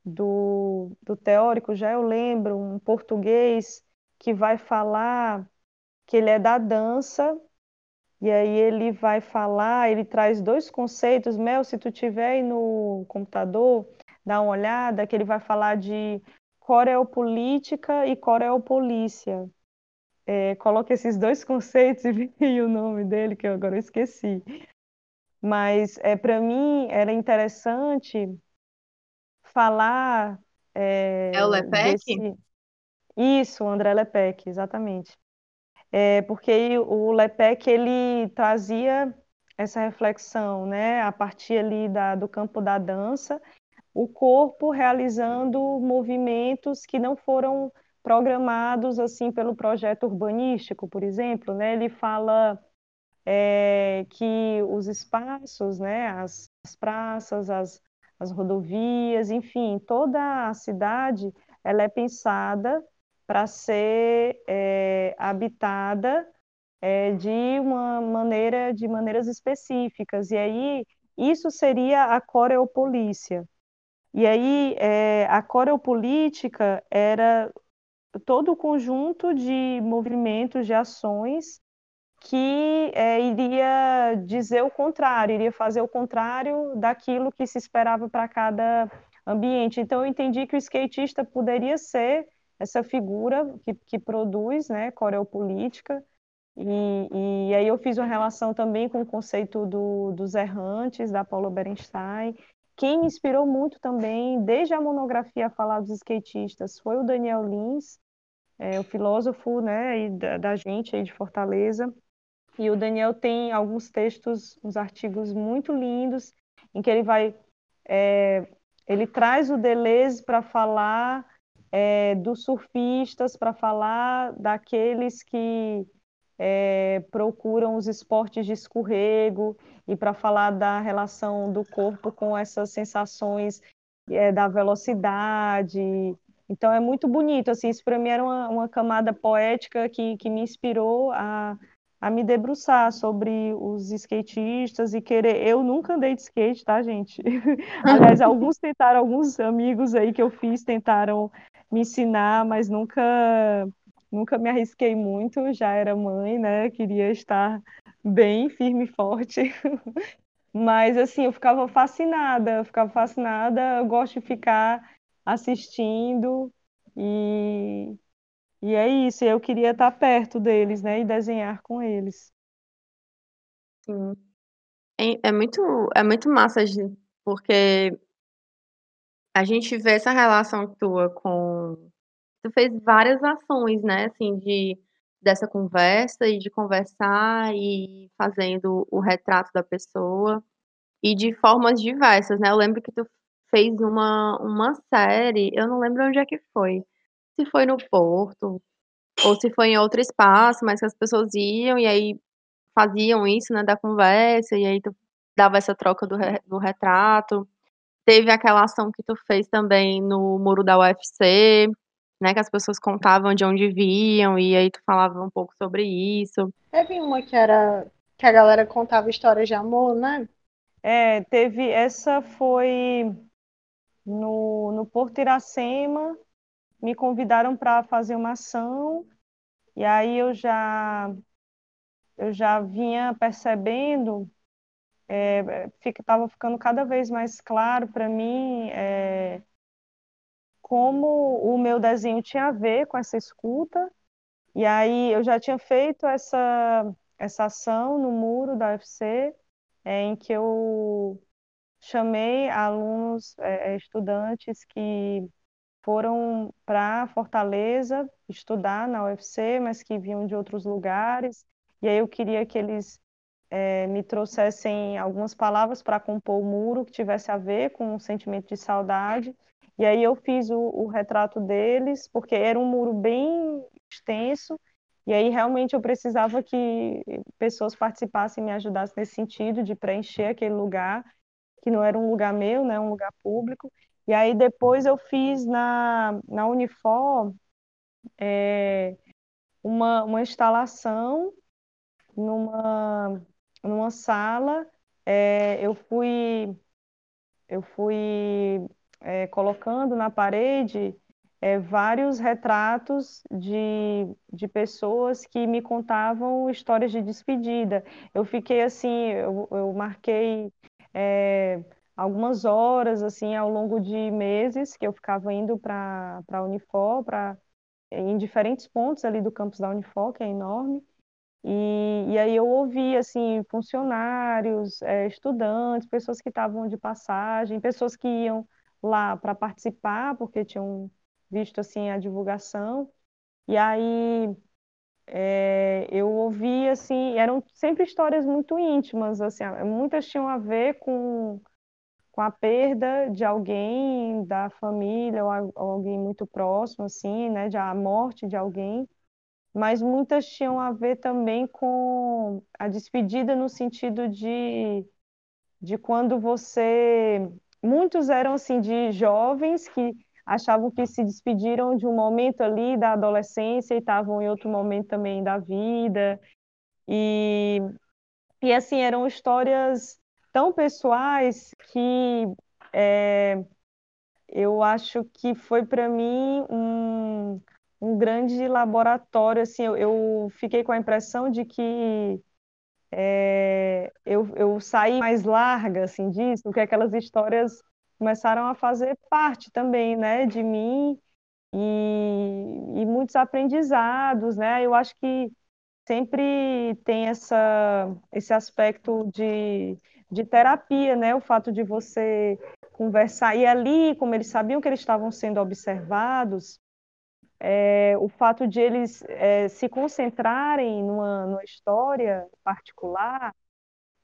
do, do teórico, já eu lembro, um português que vai falar que ele é da dança, e aí ele vai falar, ele traz dois conceitos, Mel, se tu tiver aí no computador, dá uma olhada, que ele vai falar de coreopolítica e coreopolícia. É, coloca esses dois conceitos e o nome dele, que eu agora esqueci. Mas é, para mim era interessante falar é, É o Lepec? desse... Isso, o André Lepec, exatamente. É, porque o Lepec ele trazia essa reflexão, né, a partir ali da, do campo da dança, o corpo realizando movimentos que não foram programados assim pelo projeto urbanístico, por exemplo, né? Ele fala é, que os espaços, né, as, as praças, as, as rodovias, enfim, toda a cidade, ela é pensada para ser é, habitada é, de uma maneira, de maneiras específicas. E aí isso seria a coreopolícia. E aí é, a coreopolítica era todo o conjunto de movimentos, de ações que é, iria dizer o contrário, iria fazer o contrário daquilo que se esperava para cada ambiente. Então, eu entendi que o skatista poderia ser essa figura que, que produz né, coreopolítica, e, e aí eu fiz uma relação também com o conceito do, dos errantes, da Paula Berenstein. Quem me inspirou muito também, desde a monografia a falar dos skatistas, foi o Daniel Lins, é, o filósofo né, da, da gente aí de Fortaleza. E o Daniel tem alguns textos, uns artigos muito lindos, em que ele vai. É, ele traz o Deleuze para falar é, dos surfistas, para falar daqueles que é, procuram os esportes de escorrego e para falar da relação do corpo com essas sensações é, da velocidade. Então é muito bonito, assim, isso para mim era uma, uma camada poética que, que me inspirou a a me debruçar sobre os skatistas e querer. Eu nunca andei de skate, tá, gente? Aliás, alguns tentaram, alguns amigos aí que eu fiz tentaram me ensinar, mas nunca, nunca me arrisquei muito. Já era mãe, né? Queria estar bem firme e forte. Mas assim, eu ficava fascinada, eu ficava fascinada. Eu gosto de ficar assistindo e e é isso, eu queria estar perto deles, né, e desenhar com eles. Sim. É, é muito, é muito massa, porque a gente vê essa relação tua com. Tu fez várias ações, né, assim, de, dessa conversa e de conversar e fazendo o retrato da pessoa e de formas diversas, né? Eu lembro que tu fez uma, uma série, eu não lembro onde é que foi. Se foi no Porto, ou se foi em outro espaço, mas que as pessoas iam e aí faziam isso, né, da conversa, e aí tu dava essa troca do, re, do retrato. Teve aquela ação que tu fez também no muro da UFC, né, que as pessoas contavam de onde viam, e aí tu falava um pouco sobre isso. Teve uma que era que a galera contava histórias de amor, né? É, teve, essa foi no, no Porto Iracema, me convidaram para fazer uma ação e aí eu já eu já vinha percebendo é, estava ficando cada vez mais claro para mim é, como o meu desenho tinha a ver com essa escuta. E aí eu já tinha feito essa essa ação no muro da UFC é, em que eu chamei alunos, é, estudantes que foram para Fortaleza estudar na UFC, mas que vinham de outros lugares. E aí eu queria que eles é, me trouxessem algumas palavras para compor o muro que tivesse a ver com um sentimento de saudade. E aí eu fiz o, o retrato deles, porque era um muro bem extenso, e aí realmente eu precisava que pessoas participassem e me ajudassem nesse sentido de preencher aquele lugar, que não era um lugar meu, né, um lugar público. E aí depois eu fiz na, na Unifor é, uma, uma instalação numa, numa sala. É, eu fui, eu fui é, colocando na parede é, vários retratos de, de pessoas que me contavam histórias de despedida. Eu fiquei assim, eu, eu marquei é, algumas horas assim ao longo de meses que eu ficava indo para a Unifor, para em diferentes pontos ali do campus da Unifor, que é enorme. E, e aí eu ouvi assim funcionários, é, estudantes, pessoas que estavam de passagem, pessoas que iam lá para participar porque tinham visto assim a divulgação. E aí é, eu ouvi assim, eram sempre histórias muito íntimas, assim, muitas tinham a ver com, com a perda de alguém da família ou, alguém muito próximo, assim, né, a morte de alguém mas muitas tinham a ver também com a despedida no sentido de, de quando você. Muitos eram assim de jovens que achavam que se despediram de um momento ali da adolescência e estavam em outro momento também da vida. E, e assim, eram histórias tão pessoais que é, eu acho que foi para mim um, um grande laboratório, assim, eu, eu fiquei com a impressão de que é, eu, eu saí mais larga, assim, disso, porque aquelas histórias começaram a fazer parte também, né, de mim e, e muitos aprendizados, né, eu acho que sempre tem essa, esse aspecto de, de terapia, né, o fato de você conversar, e ali, como eles sabiam que eles estavam sendo observados, é, o fato de eles é, se concentrarem numa, numa história particular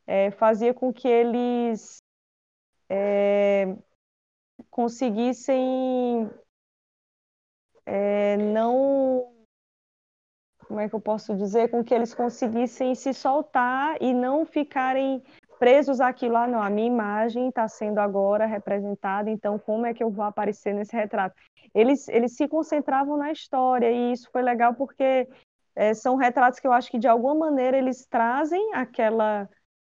é, fazia com que eles é, conseguissem é, não como é que eu posso dizer? Com que eles conseguissem se soltar e não ficarem presos àquilo, ah, não, a minha imagem está sendo agora representada, então como é que eu vou aparecer nesse retrato? Eles, eles se concentravam na história, e isso foi legal porque é, são retratos que eu acho que de alguma maneira eles trazem aquela,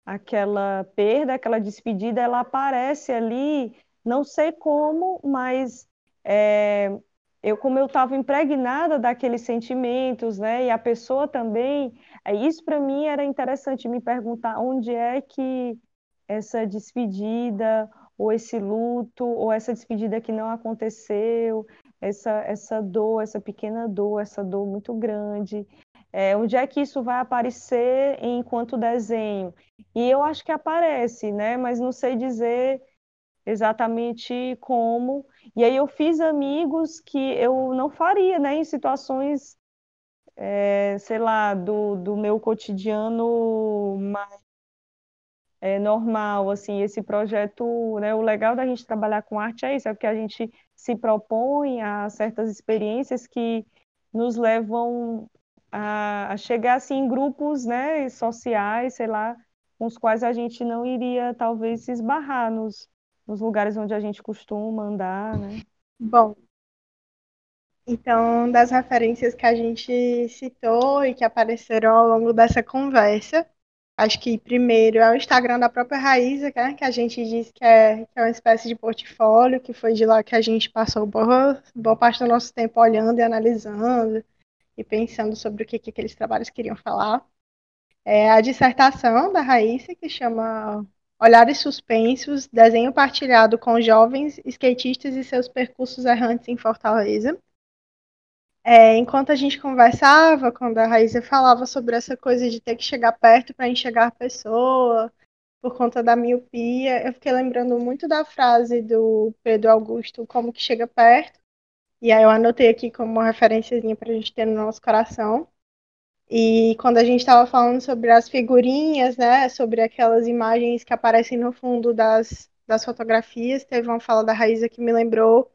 aquela perda, aquela despedida, ela aparece ali, não sei como, mas é, eu como eu estava impregnada daqueles sentimentos, né, e a pessoa também, é, isso para mim era interessante me perguntar onde é que essa despedida ou esse luto ou essa despedida que não aconteceu, essa essa dor, essa pequena dor, essa dor muito grande, é, onde é que isso vai aparecer enquanto desenho? E eu acho que aparece, né? Mas não sei dizer exatamente como. E aí eu fiz amigos que eu não faria, né? Em situações é, sei lá, do, do meu cotidiano mais é, normal, assim, esse projeto, né, o legal da gente trabalhar com arte é isso, é porque a gente se propõe a certas experiências que nos levam a, a chegar, assim, em grupos, né, sociais, sei lá, com os quais a gente não iria, talvez, se esbarrar nos, nos lugares onde a gente costuma andar, né. Bom, então, das referências que a gente citou e que apareceram ao longo dessa conversa, acho que primeiro é o Instagram da própria Raíza, né, que a gente disse que é, que é uma espécie de portfólio, que foi de lá que a gente passou boa, boa parte do nosso tempo olhando e analisando e pensando sobre o que, que aqueles trabalhos queriam falar. É a dissertação da Raíssa, que chama Olhares Suspensos, desenho partilhado com jovens skatistas e seus percursos errantes em Fortaleza. É, enquanto a gente conversava, quando a Raíssa falava sobre essa coisa de ter que chegar perto para enxergar a pessoa, por conta da miopia, eu fiquei lembrando muito da frase do Pedro Augusto, como que chega perto. E aí eu anotei aqui como uma referênciazinha para a gente ter no nosso coração. E quando a gente estava falando sobre as figurinhas, né, sobre aquelas imagens que aparecem no fundo das, das fotografias, teve uma fala da Raíssa que me lembrou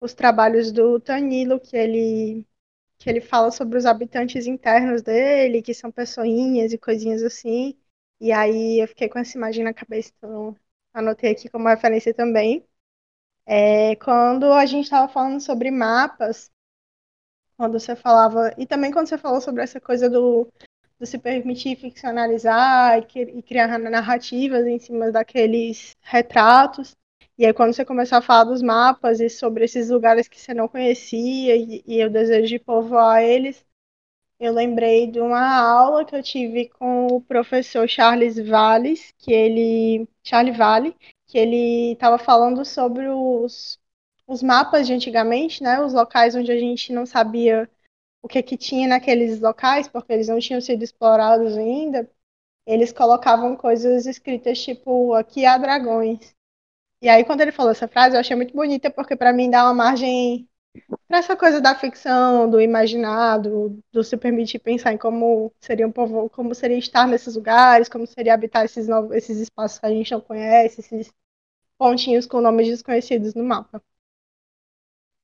os trabalhos do Tanilo, que ele que ele fala sobre os habitantes internos dele, que são pessoinhas e coisinhas assim. E aí eu fiquei com essa imagem na cabeça, então anotei aqui como referência também. É, quando a gente estava falando sobre mapas, quando você falava, e também quando você falou sobre essa coisa do, do se permitir ficcionalizar e, e criar narrativas em cima daqueles retratos, e aí, quando você começou a falar dos mapas e sobre esses lugares que você não conhecia e, e o desejo de povoar eles, eu lembrei de uma aula que eu tive com o professor Charles Valles, que ele. Charles Vale, que ele estava falando sobre os, os mapas de antigamente, né? Os locais onde a gente não sabia o que, que tinha naqueles locais, porque eles não tinham sido explorados ainda, eles colocavam coisas escritas tipo, aqui há dragões. E aí, quando ele falou essa frase, eu achei muito bonita, porque para mim dá uma margem para essa coisa da ficção, do imaginado, do se permitir pensar em como seria um povo, como seria estar nesses lugares, como seria habitar esses novos, esses espaços que a gente não conhece, esses pontinhos com nomes desconhecidos no mapa.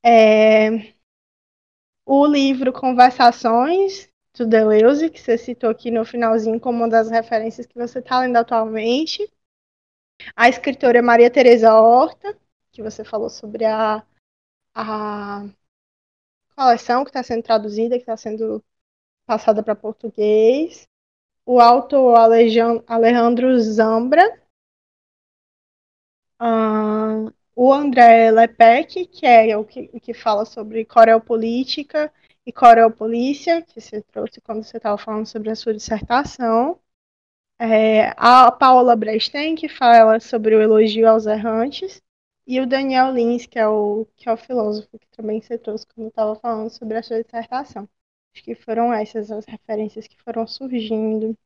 É... O livro Conversações do Deleuze, que você citou aqui no finalzinho como uma das referências que você está lendo atualmente. A escritora Maria Teresa Horta, que você falou sobre a, a coleção que está sendo traduzida, que está sendo passada para português. O autor Alejandro Zambra. Uh, o André Lepec, que é o que, que fala sobre coreopolítica e coreopolícia, que você trouxe quando você estava falando sobre a sua dissertação. É, a Paula Bresten, que fala sobre o elogio aos errantes, e o Daniel Lins, que é o, que é o filósofo, que também você trouxe quando estava falando sobre a sua dissertação. Acho que foram essas as referências que foram surgindo.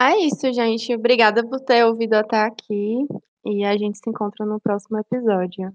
É isso, gente. Obrigada por ter ouvido até aqui. E a gente se encontra no próximo episódio.